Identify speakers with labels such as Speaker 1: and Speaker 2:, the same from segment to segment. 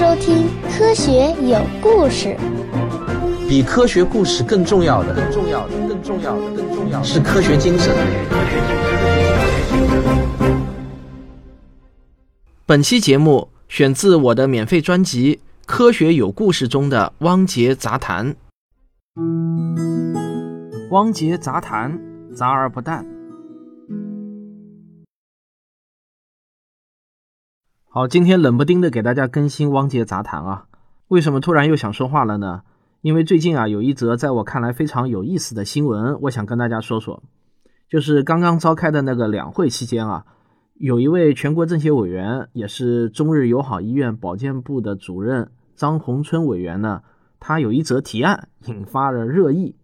Speaker 1: 收听《科学有故事》。
Speaker 2: 比科学故事更重要的，更重要的，更重要的，更重要的是科学精神。本期节目选自我的免费专辑《科学有故事》中的《汪杰杂谈》。汪杰杂谈，杂而不淡。好，今天冷不丁的给大家更新《汪杰杂谈》啊，为什么突然又想说话了呢？因为最近啊，有一则在我看来非常有意思的新闻，我想跟大家说说。就是刚刚召开的那个两会期间啊，有一位全国政协委员，也是中日友好医院保健部的主任张宏春委员呢，他有一则提案引发了热议。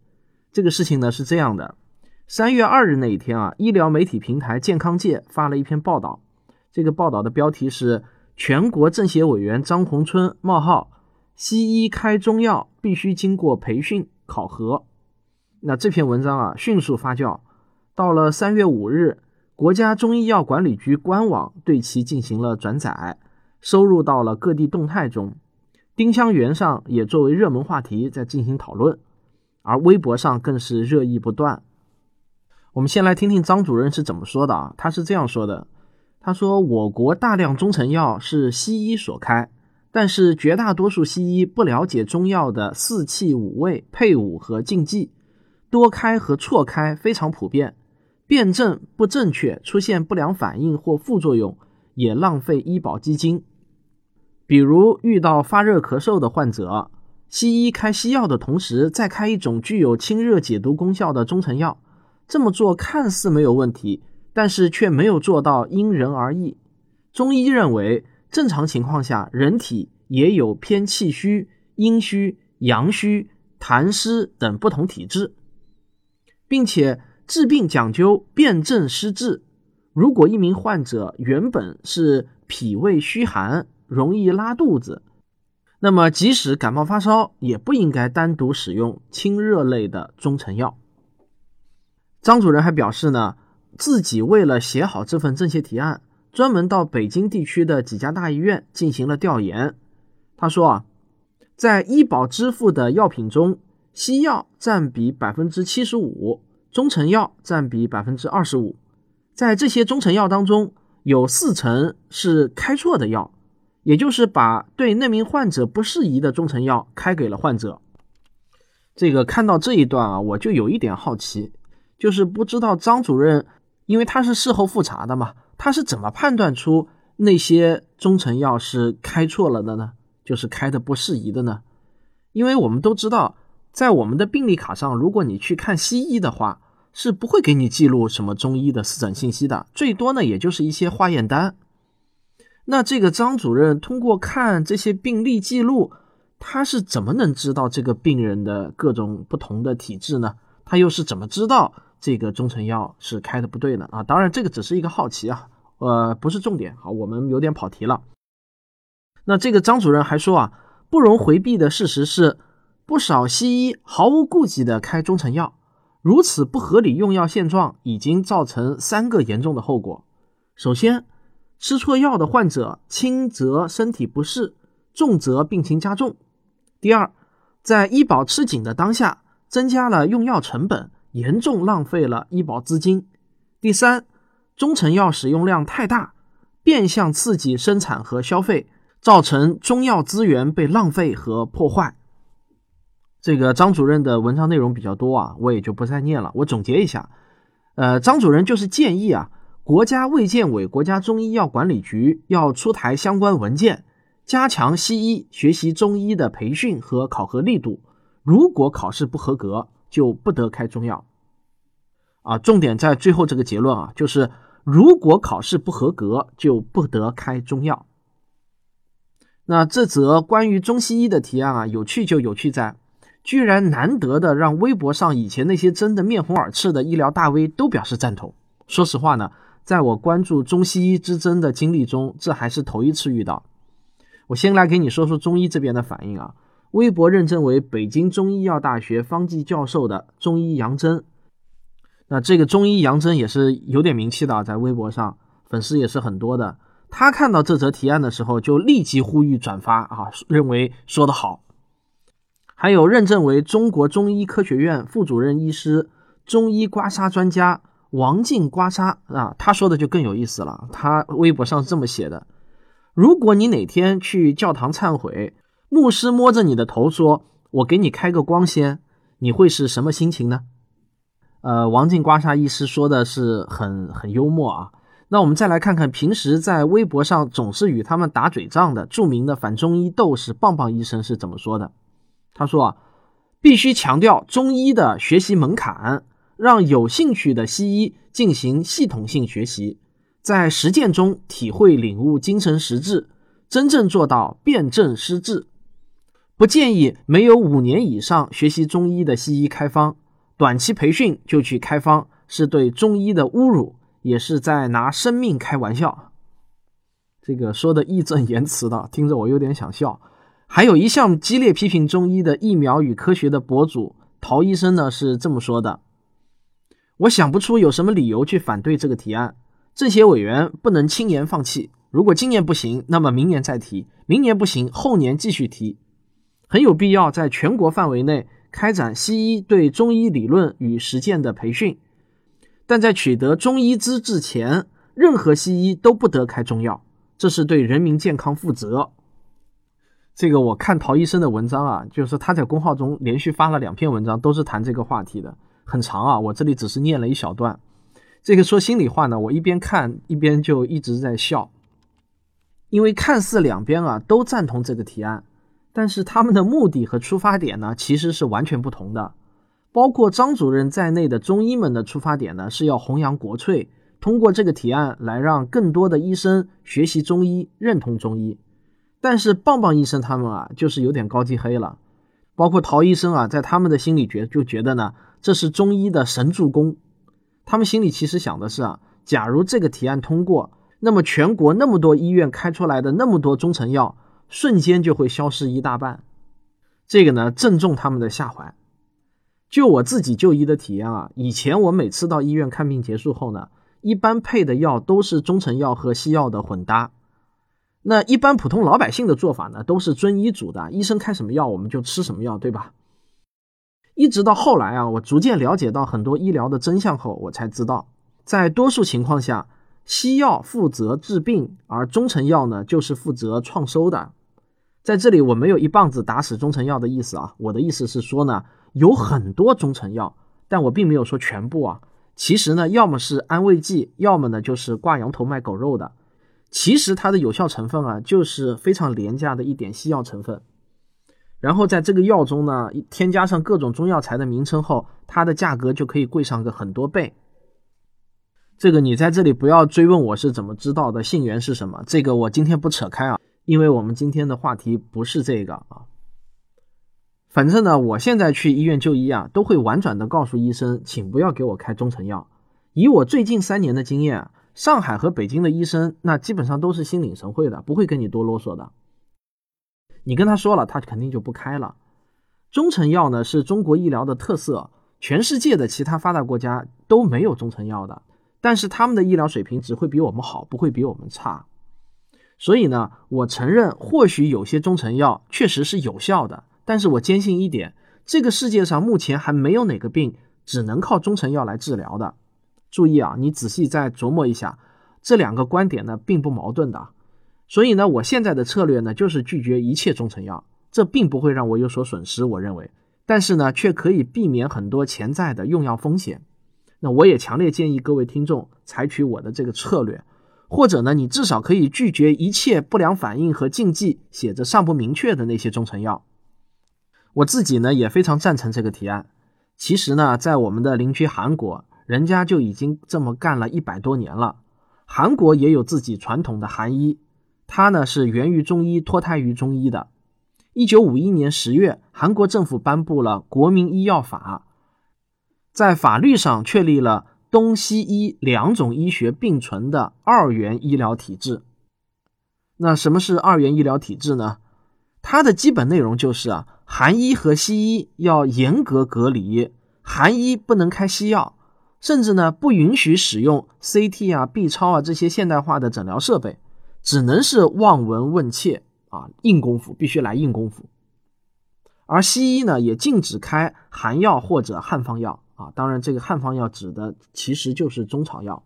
Speaker 2: 这个事情呢是这样的：三月二日那一天啊，医疗媒体平台健康界发了一篇报道。这个报道的标题是“全国政协委员张宏春：冒号西医开中药必须经过培训考核”。那这篇文章啊，迅速发酵，到了三月五日，国家中医药管理局官网对其进行了转载，收入到了各地动态中。丁香园上也作为热门话题在进行讨论，而微博上更是热议不断。我们先来听听张主任是怎么说的啊？他是这样说的。他说：“我国大量中成药是西医所开，但是绝大多数西医不了解中药的四气五味、配伍和禁忌，多开和错开非常普遍，辨证不正确，出现不良反应或副作用，也浪费医保基金。比如遇到发热咳嗽的患者，西医开西药的同时再开一种具有清热解毒功效的中成药，这么做看似没有问题。”但是却没有做到因人而异。中医认为，正常情况下，人体也有偏气虚、阴虚、阳虚、痰湿等不同体质，并且治病讲究辨证施治。如果一名患者原本是脾胃虚寒，容易拉肚子，那么即使感冒发烧，也不应该单独使用清热类的中成药。张主任还表示呢。自己为了写好这份政协提案，专门到北京地区的几家大医院进行了调研。他说啊，在医保支付的药品中，西药占比百分之七十五，中成药占比百分之二十五。在这些中成药当中，有四成是开错的药，也就是把对那名患者不适宜的中成药开给了患者。这个看到这一段啊，我就有一点好奇，就是不知道张主任。因为他是事后复查的嘛，他是怎么判断出那些中成药是开错了的呢？就是开的不适宜的呢？因为我们都知道，在我们的病历卡上，如果你去看西医的话，是不会给你记录什么中医的四诊信息的，最多呢也就是一些化验单。那这个张主任通过看这些病历记录，他是怎么能知道这个病人的各种不同的体质呢？他又是怎么知道？这个中成药是开的不对的啊，当然这个只是一个好奇啊，呃，不是重点。好，我们有点跑题了。那这个张主任还说啊，不容回避的事实是，不少西医毫无顾忌的开中成药，如此不合理用药现状已经造成三个严重的后果。首先，吃错药的患者轻则身体不适，重则病情加重。第二，在医保吃紧的当下，增加了用药成本。严重浪费了医保资金。第三，中成药使用量太大，变相刺激生产和消费，造成中药资源被浪费和破坏。这个张主任的文章内容比较多啊，我也就不再念了。我总结一下，呃，张主任就是建议啊，国家卫健委、国家中医药管理局要出台相关文件，加强西医学习中医的培训和考核力度。如果考试不合格，就不得开中药，啊，重点在最后这个结论啊，就是如果考试不合格，就不得开中药。那这则关于中西医的提案啊，有趣就有趣在，居然难得的让微博上以前那些争得面红耳赤的医疗大 V 都表示赞同。说实话呢，在我关注中西医之争的经历中，这还是头一次遇到。我先来给你说说中医这边的反应啊。微博认证为北京中医药大学方剂教授的中医杨真，那这个中医杨真也是有点名气的，啊在微博上粉丝也是很多的。他看到这则提案的时候，就立即呼吁转发啊，认为说得好。还有认证为中国中医科学院副主任医师、中医刮痧专家王静刮痧啊，他说的就更有意思了。他微博上是这么写的：如果你哪天去教堂忏悔，牧师摸着你的头说：“我给你开个光先”，你会是什么心情呢？呃，王静刮痧医师说的是很很幽默啊。那我们再来看看平时在微博上总是与他们打嘴仗的著名的反中医斗士棒棒医生是怎么说的？他说啊，必须强调中医的学习门槛，让有兴趣的西医进行系统性学习，在实践中体会领悟精神实质，真正做到辨证施治。不建议没有五年以上学习中医的西医开方，短期培训就去开方，是对中医的侮辱。也是在拿生命开玩笑，这个说的义正言辞的，听着我有点想笑。还有一项激烈批评中医的疫苗与科学的博主陶医生呢，是这么说的：我想不出有什么理由去反对这个提案。政协委员不能轻言放弃，如果今年不行，那么明年再提；明年不行，后年继续提。很有必要在全国范围内开展西医对中医理论与实践的培训。但在取得中医资质前，任何西医都不得开中药，这是对人民健康负责。这个我看陶医生的文章啊，就是他在公号中连续发了两篇文章，都是谈这个话题的，很长啊。我这里只是念了一小段。这个说心里话呢，我一边看一边就一直在笑，因为看似两边啊都赞同这个提案，但是他们的目的和出发点呢其实是完全不同的。包括张主任在内的中医们的出发点呢，是要弘扬国粹，通过这个提案来让更多的医生学习中医、认同中医。但是棒棒医生他们啊，就是有点高级黑了。包括陶医生啊，在他们的心里觉就觉得呢，这是中医的神助攻。他们心里其实想的是啊，假如这个提案通过，那么全国那么多医院开出来的那么多中成药，瞬间就会消失一大半。这个呢，正中他们的下怀。就我自己就医的体验啊，以前我每次到医院看病结束后呢，一般配的药都是中成药和西药的混搭。那一般普通老百姓的做法呢，都是遵医嘱的，医生开什么药我们就吃什么药，对吧？一直到后来啊，我逐渐了解到很多医疗的真相后，我才知道，在多数情况下，西药负责治病，而中成药呢就是负责创收的。在这里我没有一棒子打死中成药的意思啊，我的意思是说呢。有很多中成药，但我并没有说全部啊。其实呢，要么是安慰剂，要么呢就是挂羊头卖狗肉的。其实它的有效成分啊，就是非常廉价的一点西药成分。然后在这个药中呢，添加上各种中药材的名称后，它的价格就可以贵上个很多倍。这个你在这里不要追问我是怎么知道的，信源是什么，这个我今天不扯开啊，因为我们今天的话题不是这个啊。反正呢，我现在去医院就医啊，都会婉转的告诉医生，请不要给我开中成药。以我最近三年的经验，上海和北京的医生那基本上都是心领神会的，不会跟你多啰嗦的。你跟他说了，他肯定就不开了。中成药呢是中国医疗的特色，全世界的其他发达国家都没有中成药的，但是他们的医疗水平只会比我们好，不会比我们差。所以呢，我承认或许有些中成药确实是有效的。但是我坚信一点，这个世界上目前还没有哪个病只能靠中成药来治疗的。注意啊，你仔细再琢磨一下，这两个观点呢并不矛盾的。所以呢，我现在的策略呢就是拒绝一切中成药，这并不会让我有所损失，我认为。但是呢，却可以避免很多潜在的用药风险。那我也强烈建议各位听众采取我的这个策略，或者呢，你至少可以拒绝一切不良反应和禁忌写着尚不明确的那些中成药。我自己呢也非常赞成这个提案。其实呢，在我们的邻居韩国，人家就已经这么干了一百多年了。韩国也有自己传统的韩医，它呢是源于中医、脱胎于中医的。一九五一年十月，韩国政府颁布了《国民医药法》，在法律上确立了东西医两种医学并存的二元医疗体制。那什么是二元医疗体制呢？它的基本内容就是啊。韩医和西医要严格隔离，韩医不能开西药，甚至呢不允许使用 CT 啊、B 超啊这些现代化的诊疗设备。只能是望闻问切啊，硬功夫必须来硬功夫。而西医呢，也禁止开寒药或者汉方药啊，当然这个汉方药指的其实就是中草药。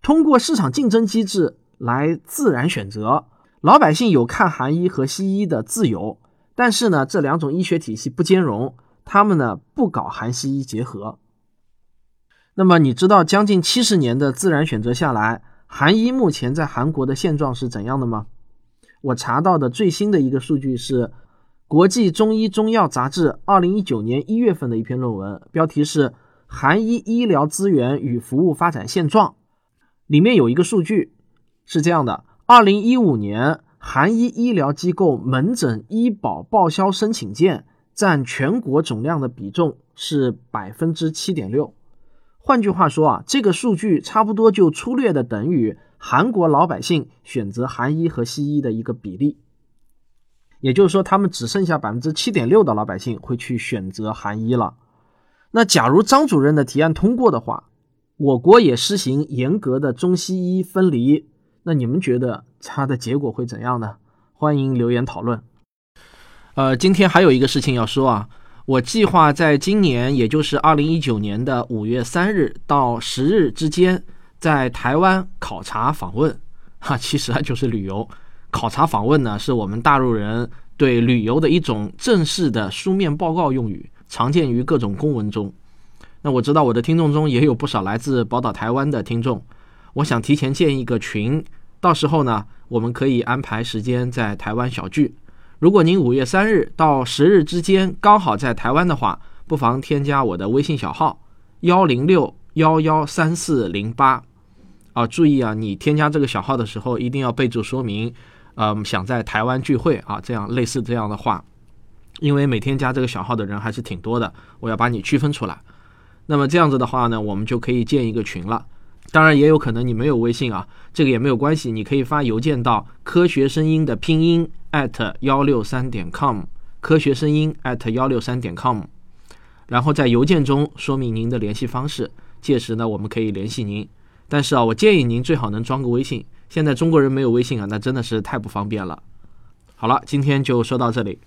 Speaker 2: 通过市场竞争机制来自然选择，老百姓有看韩医和西医的自由，但是呢，这两种医学体系不兼容，他们呢不搞韩西医结合。那么你知道将近七十年的自然选择下来，韩医目前在韩国的现状是怎样的吗？我查到的最新的一个数据是《国际中医中药杂志》二零一九年一月份的一篇论文，标题是《韩医医疗资源与服务发展现状》。里面有一个数据是这样的：二零一五年，韩医医疗机构门诊医保报销申请件占全国总量的比重是百分之七点六。换句话说啊，这个数据差不多就粗略的等于韩国老百姓选择韩医和西医的一个比例。也就是说，他们只剩下百分之七点六的老百姓会去选择韩医了。那假如张主任的提案通过的话，我国也实行严格的中西医分离，那你们觉得它的结果会怎样呢？欢迎留言讨论。呃，今天还有一个事情要说啊。我计划在今年，也就是二零一九年的五月三日到十日之间，在台湾考察访问。哈，其实啊就是旅游。考察访问呢，是我们大陆人对旅游的一种正式的书面报告用语，常见于各种公文中。那我知道我的听众中也有不少来自宝岛台湾的听众，我想提前建一个群，到时候呢，我们可以安排时间在台湾小聚。如果您五月三日到十日之间刚好在台湾的话，不妨添加我的微信小号幺零六幺幺三四零八啊，注意啊，你添加这个小号的时候一定要备注说明，嗯，想在台湾聚会啊，这样类似这样的话，因为每天加这个小号的人还是挺多的，我要把你区分出来。那么这样子的话呢，我们就可以建一个群了。当然也有可能你没有微信啊，这个也没有关系，你可以发邮件到科学声音的拼音。at 幺六三点 com，科学声音 at 幺六三点 com，然后在邮件中说明您的联系方式，届时呢我们可以联系您。但是啊，我建议您最好能装个微信，现在中国人没有微信啊，那真的是太不方便了。好了，今天就说到这里。